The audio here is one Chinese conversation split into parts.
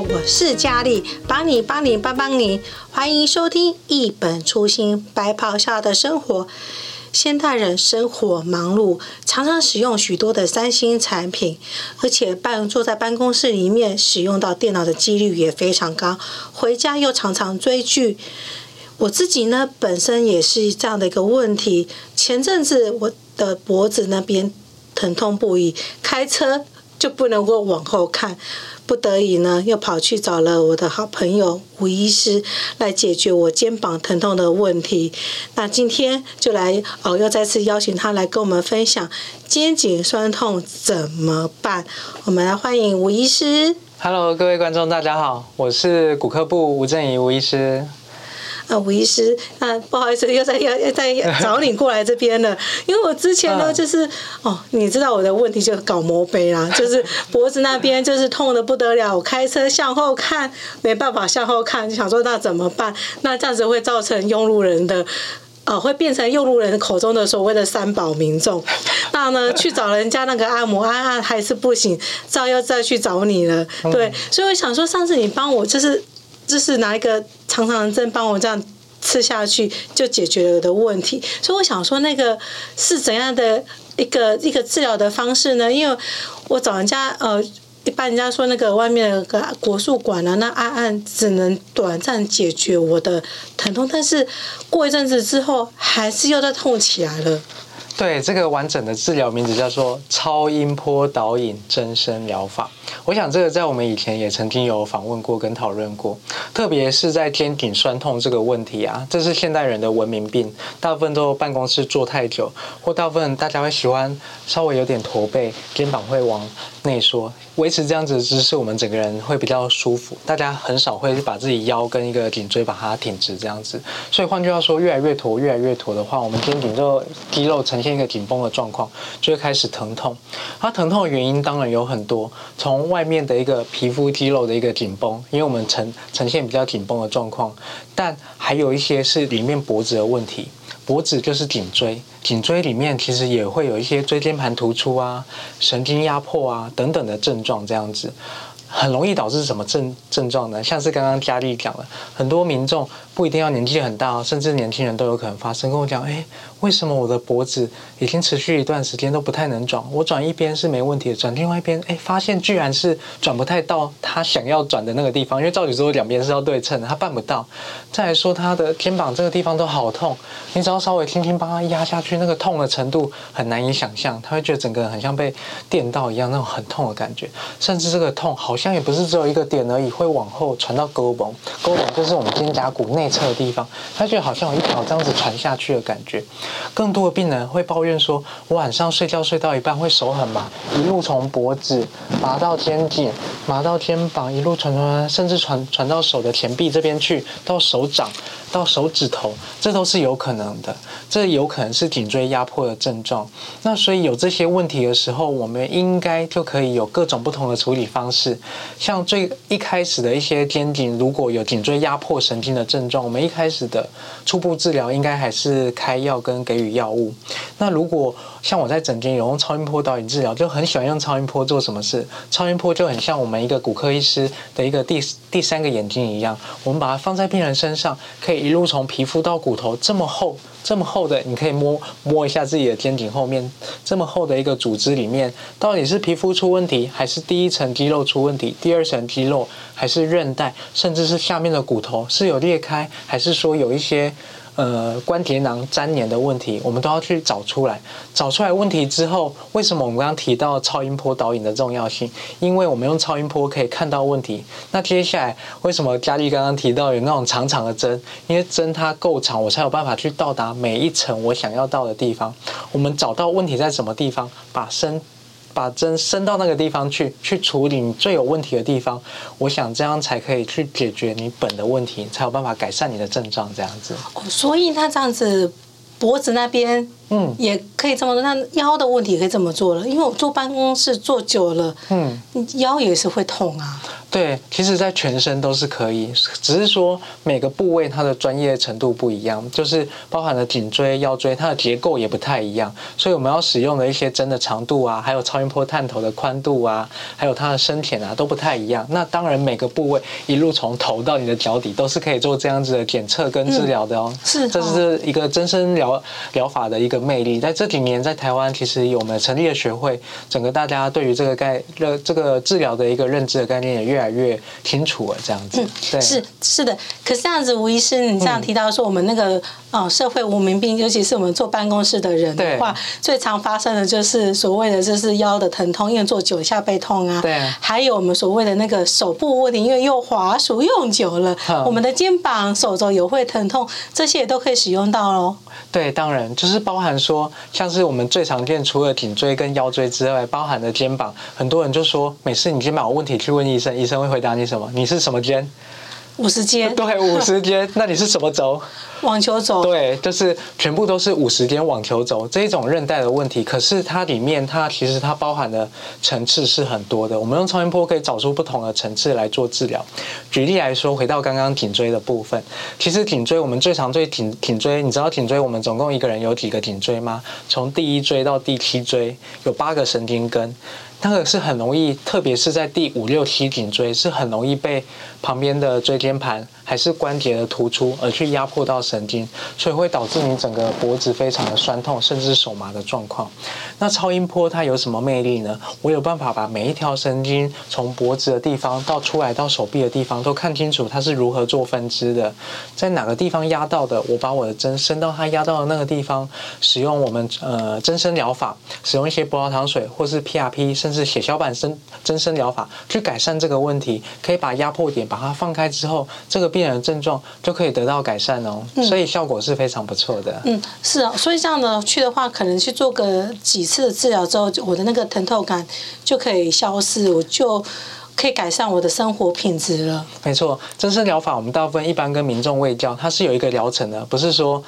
我是佳丽，帮你帮你帮帮你，欢迎收听一本初心白袍下的生活。现代人生活忙碌，常常使用许多的三星产品，而且办坐在办公室里面使用到电脑的几率也非常高。回家又常常追剧，我自己呢本身也是这样的一个问题。前阵子我的脖子那边疼痛不已，开车就不能够往后看。不得已呢，又跑去找了我的好朋友吴医师来解决我肩膀疼痛的问题。那今天就来哦，又再次邀请他来跟我们分享肩颈酸痛怎么办。我们来欢迎吴医师。Hello，各位观众，大家好，我是骨科部吴正仪吴医师。啊，吴医师，那不好意思，又在要要再找你过来这边了，因为我之前呢，就是哦，你知道我的问题就是搞磨杯啦，就是脖子那边就是痛的不得了，我开车向后看没办法向后看，就想说那怎么办？那这样子会造成用路人的，呃，会变成用路人口中的所谓的三宝民众。那呢，去找人家那个按摩按按还是不行，照又再去找你了。对，所以我想说，上次你帮我就是。就是拿一个长长的针帮我这样吃下去，就解决了的问题。所以我想说，那个是怎样的一个一个治疗的方式呢？因为我找人家呃，一般人家说那个外面的个国术馆啊，那按按只能短暂解决我的疼痛，但是过一阵子之后，还是又再痛起来了。对，这个完整的治疗名字叫做超音波导引增生疗法。我想这个在我们以前也曾经有访问过跟讨论过，特别是在肩颈酸痛这个问题啊，这是现代人的文明病，大部分都办公室坐太久，或大部分大家会喜欢稍微有点驼背，肩膀会往内缩，维持这样子的姿势，我们整个人会比较舒服。大家很少会把自己腰跟一个颈椎把它挺直这样子，所以换句话说，越来越驼，越来越驼的话，我们肩颈就肌肉呈现一个紧绷的状况，就会开始疼痛。它疼痛的原因当然有很多，从外面的一个皮肤肌肉的一个紧绷，因为我们呈呈现比较紧绷的状况，但还有一些是里面脖子的问题，脖子就是颈椎，颈椎里面其实也会有一些椎间盘突出啊、神经压迫啊等等的症状，这样子。很容易导致什么症症状呢？像是刚刚佳丽讲了，很多民众。不一定要年纪很大，甚至年轻人都有可能发生。跟我讲，哎，为什么我的脖子已经持续一段时间都不太能转？我转一边是没问题的，转另外一边，哎，发现居然是转不太到他想要转的那个地方。因为照理说两边是要对称的，他办不到。再来说他的肩膀这个地方都好痛，你只要稍微轻轻帮他压下去，那个痛的程度很难以想象。他会觉得整个人很像被电到一样，那种很痛的感觉。甚至这个痛好像也不是只有一个点而已，会往后传到胳膊，胳膊就是我们肩胛骨内。侧的地方，它就好像有一条这样子传下去的感觉。更多的病人会抱怨说，我晚上睡觉睡到一半会手很麻，一路从脖子麻到肩颈，麻到肩膀，一路传传，甚至传传到手的前臂这边去，到手掌，到手指头，这都是有可能的。这有可能是颈椎压迫的症状。那所以有这些问题的时候，我们应该就可以有各种不同的处理方式。像最一开始的一些肩颈，如果有颈椎压迫神经的症状。我们一开始的初步治疗应该还是开药跟给予药物。那如果像我在诊间有用超音波导引治疗，就很喜欢用超音波做什么事？超音波就很像我们一个骨科医师的一个第第三个眼睛一样，我们把它放在病人身上，可以一路从皮肤到骨头这么厚。这么厚的，你可以摸摸一下自己的肩颈后面，这么厚的一个组织里面，到底是皮肤出问题，还是第一层肌肉出问题，第二层肌肉，还是韧带，甚至是下面的骨头是有裂开，还是说有一些？呃，关节囊粘连的问题，我们都要去找出来。找出来问题之后，为什么我们刚刚提到超音波导引的重要性？因为我们用超音波可以看到问题。那接下来，为什么佳丽刚刚提到有那种长长的针？因为针它够长，我才有办法去到达每一层我想要到的地方。我们找到问题在什么地方，把针。把针伸到那个地方去，去处理你最有问题的地方。我想这样才可以去解决你本的问题，才有办法改善你的症状。这样子。哦，所以他这样子脖子那边，嗯，也可以这么做。那腰的问题也可以这么做了，因为我坐办公室坐久了，嗯，腰也是会痛啊。对，其实，在全身都是可以，只是说每个部位它的专业程度不一样，就是包含了颈椎、腰椎，它的结构也不太一样，所以我们要使用的一些针的长度啊，还有超音波探头的宽度啊，还有它的深浅啊，都不太一样。那当然，每个部位一路从头到你的脚底都是可以做这样子的检测跟治疗的哦。嗯、是，这是一个增生疗疗法的一个魅力。在这几年，在台湾其实有我们成立了学会，整个大家对于这个概这个治疗的一个认知的概念也越。越来越清楚了，这样子。嗯，对，是是的。可是这样子，吴医师，你这样提到说，我们那个哦、嗯，社会无名病，尤其是我们坐办公室的人的话，最常发生的就是所谓的就是腰的疼痛，因为坐久下背痛啊。对。还有我们所谓的那个手部问题，因为用滑鼠用久了，嗯、我们的肩膀、手肘也会疼痛，这些也都可以使用到喽。对，当然就是包含说，像是我们最常见，除了颈椎跟腰椎之外，包含的肩膀，很多人就说，每次你肩膀有问题去问医生，医生会回答你什么？你是什么肩？五十肩。对，五十肩。那你是什么轴？网球肘，对，就是全部都是五十肩网球肘这一种韧带的问题。可是它里面，它其实它包含的层次是很多的。我们用超音波可以找出不同的层次来做治疗。举例来说，回到刚刚颈椎的部分，其实颈椎我们最常对颈颈椎，你知道颈椎我们总共一个人有几个颈椎吗？从第一椎到第七椎有八个神经根。那个是很容易，特别是在第五六七颈椎，是很容易被旁边的椎间盘还是关节的突出而去压迫到神经，所以会导致你整个脖子非常的酸痛，甚至手麻的状况。那超音波它有什么魅力呢？我有办法把每一条神经从脖子的地方到出来到手臂的地方都看清楚，它是如何做分支的，在哪个地方压到的，我把我的针伸到它压到的那个地方，使用我们呃增生疗法，使用一些葡萄糖水或是 PRP。甚至血小板增增生疗法去改善这个问题，可以把压迫点把它放开之后，这个病人的症状就可以得到改善哦。所以效果是非常不错的。嗯，是啊，所以这样的去的话，可能去做个几次的治疗之后，我的那个疼痛感就可以消失，我就可以改善我的生活品质了。没错，增生疗法我们大部分一般跟民众卫教，它是有一个疗程的，不是说。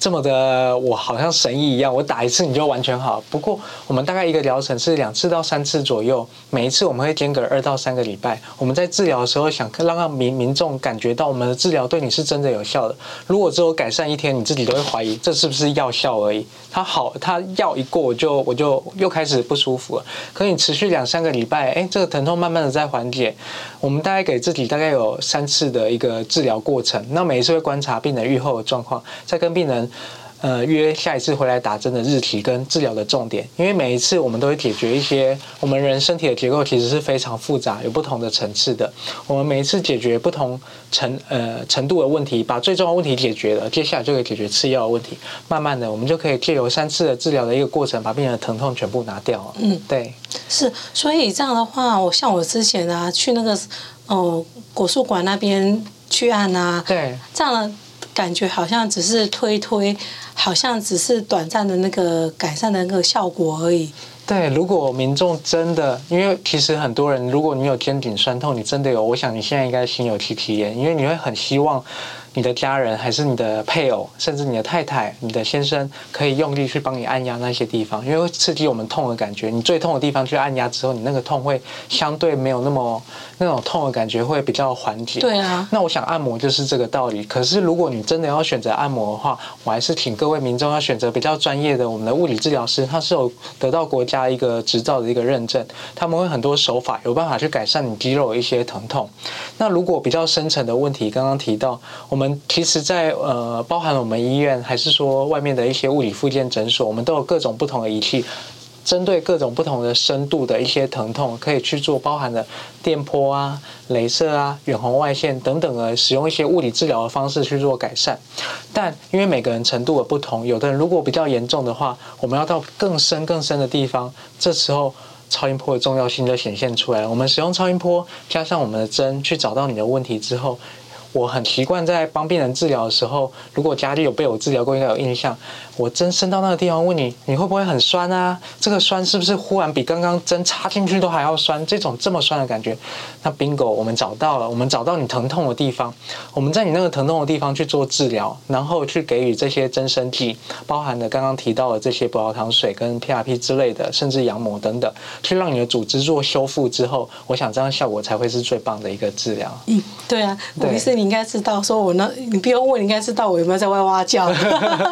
这么的，我好像神医一样，我打一次你就完全好。不过我们大概一个疗程是两次到三次左右，每一次我们会间隔二到三个礼拜。我们在治疗的时候，想让让民民众感觉到我们的治疗对你是真的有效的。如果只有改善一天，你自己都会怀疑这是不是药效而已。它好，它药一过，我就我就又开始不舒服了。可你持续两三个礼拜，哎，这个疼痛慢慢的在缓解。我们大概给自己大概有三次的一个治疗过程，那每一次会观察病人愈后的状况，再跟病人。呃，约下一次回来打针的日期跟治疗的重点，因为每一次我们都会解决一些我们人身体的结构其实是非常复杂，有不同的层次的。我们每一次解决不同程呃程度的问题，把最重要的问题解决了，接下来就可以解决次要的问题。慢慢的，我们就可以借由三次的治疗的一个过程，把病人的疼痛全部拿掉了。嗯，对，是。所以这样的话，我像我之前啊，去那个哦、呃、果树馆那边去按啊，对，这样的感觉好像只是推推。好像只是短暂的那个改善的那个效果而已。对，如果民众真的，因为其实很多人，如果你有肩颈酸痛，你真的有，我想你现在应该心有戚戚焉，因为你会很希望。你的家人还是你的配偶，甚至你的太太、你的先生，可以用力去帮你按压那些地方，因为会刺激我们痛的感觉。你最痛的地方去按压之后，你那个痛会相对没有那么那种痛的感觉，会比较缓解。对啊。那我想按摩就是这个道理。可是如果你真的要选择按摩的话，我还是请各位民众要选择比较专业的我们的物理治疗师，他是有得到国家一个执照的一个认证，他们会很多手法有办法去改善你肌肉的一些疼痛。那如果比较深层的问题，刚刚提到我们。我们其实在，呃，包含了我们医院，还是说外面的一些物理复健诊所，我们都有各种不同的仪器，针对各种不同的深度的一些疼痛，可以去做包含的电波啊、镭射啊、远红外线等等的，使用一些物理治疗的方式去做改善。但因为每个人程度的不同，有的人如果比较严重的话，我们要到更深更深的地方，这时候超音波的重要性就显现出来了。我们使用超音波加上我们的针，去找到你的问题之后。我很习惯在帮病人治疗的时候，如果家里有被我治疗过，应该有印象。我针伸到那个地方，问你，你会不会很酸啊？这个酸是不是忽然比刚刚针插进去都还要酸？这种这么酸的感觉，那 bingo，我们找到了，我们找到你疼痛的地方，我们在你那个疼痛的地方去做治疗，然后去给予这些增生剂，包含了刚刚提到的这些葡萄糖水跟 PRP 之类的，甚至羊膜等等，去让你的组织做修复之后，我想这样效果才会是最棒的一个治疗。嗯，对啊，吴医师你应该知道，说我那，你不用问，你应该知道我有没有在外哇叫。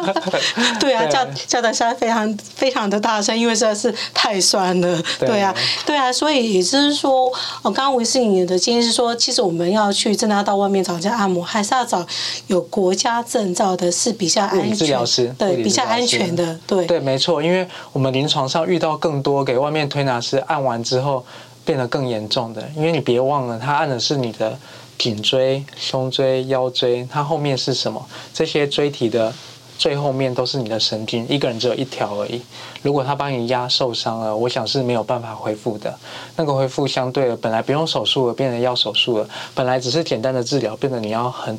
对啊，叫叫的声非常非常的大声，因为实在是太酸了。对啊，对啊，所以也就是说，我刚刚吴医师你的建议是说，其实我们要去真的要到外面找家按摩，还是要找有国家证照的，是比较安全，治疗师对比较安全的。对对，没错，因为我们临床上遇到更多给外面推拿师按完之后变得更严重的，因为你别忘了，他按的是你的颈椎、胸椎、腰椎，它后面是什么？这些椎体的。最后面都是你的神经，一个人只有一条而已。如果他帮你压受伤了，我想是没有办法恢复的。那个恢复相对的，本来不用手术了，变成要手术了；本来只是简单的治疗，变得你要很。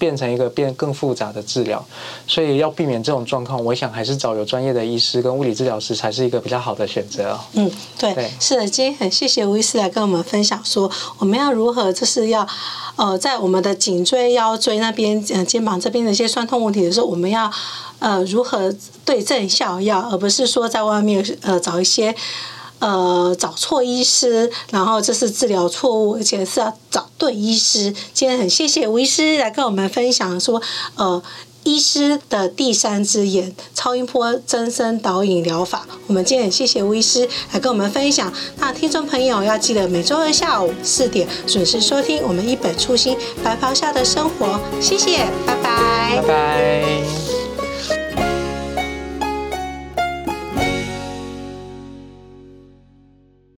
变成一个变更复杂的治疗，所以要避免这种状况，我想还是找有专业的医师跟物理治疗师才是一个比较好的选择。嗯，对，对是的，今天很谢谢吴医师来跟我们分享说，我们要如何就是要呃，在我们的颈椎、腰椎那边、呃肩膀这边的一些酸痛问题的时候，我们要呃如何对症下药，而不是说在外面呃找一些。呃，找错医师，然后这是治疗错误，而且是要找对医师。今天很谢谢吴医师来跟我们分享说，呃，医师的第三只眼——超音波增生导引疗法。我们今天很谢谢吴医师来跟我们分享。那听众朋友要记得每周二下午四点准时收听我们一本初心白袍下的生活。谢谢，拜拜，拜拜。